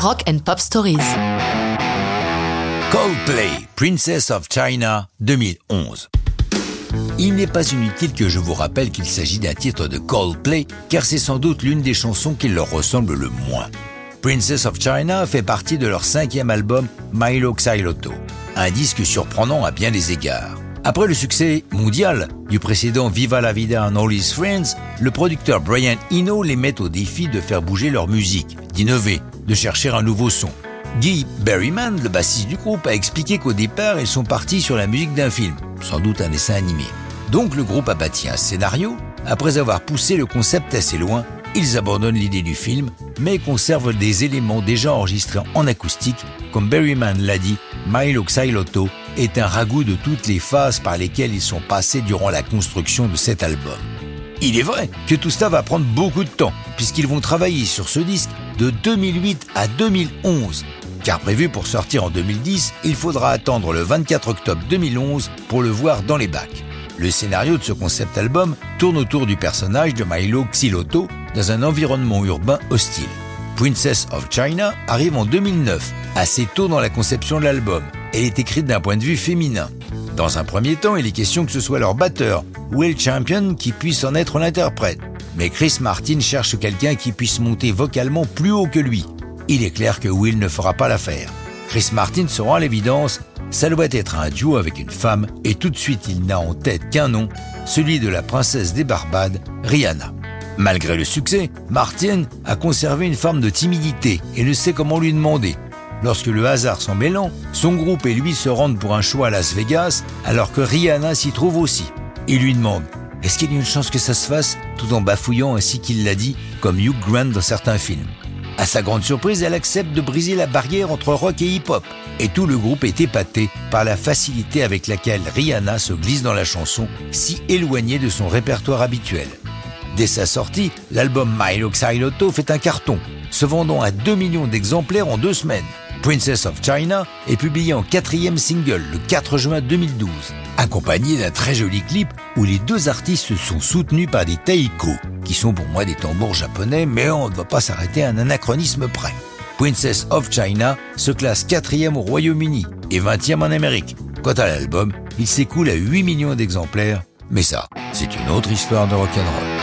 Rock and Pop Stories. Coldplay, Princess of China 2011. Il n'est pas inutile que je vous rappelle qu'il s'agit d'un titre de Coldplay, car c'est sans doute l'une des chansons qui leur ressemble le moins. Princess of China fait partie de leur cinquième album Milo Xyloto, un disque surprenant à bien des égards. Après le succès mondial du précédent Viva la Vida and All His Friends, le producteur Brian Eno les met au défi de faire bouger leur musique, d'innover, de chercher un nouveau son. Guy Berryman, le bassiste du groupe, a expliqué qu'au départ, ils sont partis sur la musique d'un film, sans doute un dessin animé. Donc le groupe a bâti un scénario. Après avoir poussé le concept assez loin, ils abandonnent l'idée du film, mais conservent des éléments déjà enregistrés en acoustique. Comme Berryman l'a dit, Milo est un ragoût de toutes les phases par lesquelles ils sont passés durant la construction de cet album. Il est vrai que tout cela va prendre beaucoup de temps, puisqu'ils vont travailler sur ce disque de 2008 à 2011. Car prévu pour sortir en 2010, il faudra attendre le 24 octobre 2011 pour le voir dans les bacs. Le scénario de ce concept album tourne autour du personnage de Milo Xyloto dans un environnement urbain hostile. Princess of China arrive en 2009, assez tôt dans la conception de l'album. Elle est écrite d'un point de vue féminin. Dans un premier temps, il est question que ce soit leur batteur, Will Champion, qui puisse en être l'interprète. Mais Chris Martin cherche quelqu'un qui puisse monter vocalement plus haut que lui. Il est clair que Will ne fera pas l'affaire. Chris Martin se rend à l'évidence, ça doit être un duo avec une femme, et tout de suite il n'a en tête qu'un nom, celui de la princesse des Barbades, Rihanna. Malgré le succès, Martin a conservé une forme de timidité et ne sait comment lui demander. Lorsque le hasard s'en mêlant, son groupe et lui se rendent pour un choix à Las Vegas, alors que Rihanna s'y trouve aussi. Il lui demande Est-ce qu'il y a une chance que ça se fasse tout en bafouillant ainsi qu'il l'a dit, comme Hugh Grant dans certains films? À sa grande surprise, elle accepte de briser la barrière entre rock et hip-hop. Et tout le groupe est épaté par la facilité avec laquelle Rihanna se glisse dans la chanson, si éloignée de son répertoire habituel. Dès sa sortie, l'album Milo Xyloto fait un carton, se vendant à 2 millions d'exemplaires en deux semaines. Princess of China est publié en quatrième single le 4 juin 2012, accompagné d'un très joli clip où les deux artistes sont soutenus par des taiko, qui sont pour moi des tambours japonais, mais on ne va pas s'arrêter à un anachronisme près. Princess of China se classe quatrième au Royaume-Uni et 20e en Amérique. Quant à l'album, il s'écoule à 8 millions d'exemplaires, mais ça, c'est une autre histoire de rock'n'roll.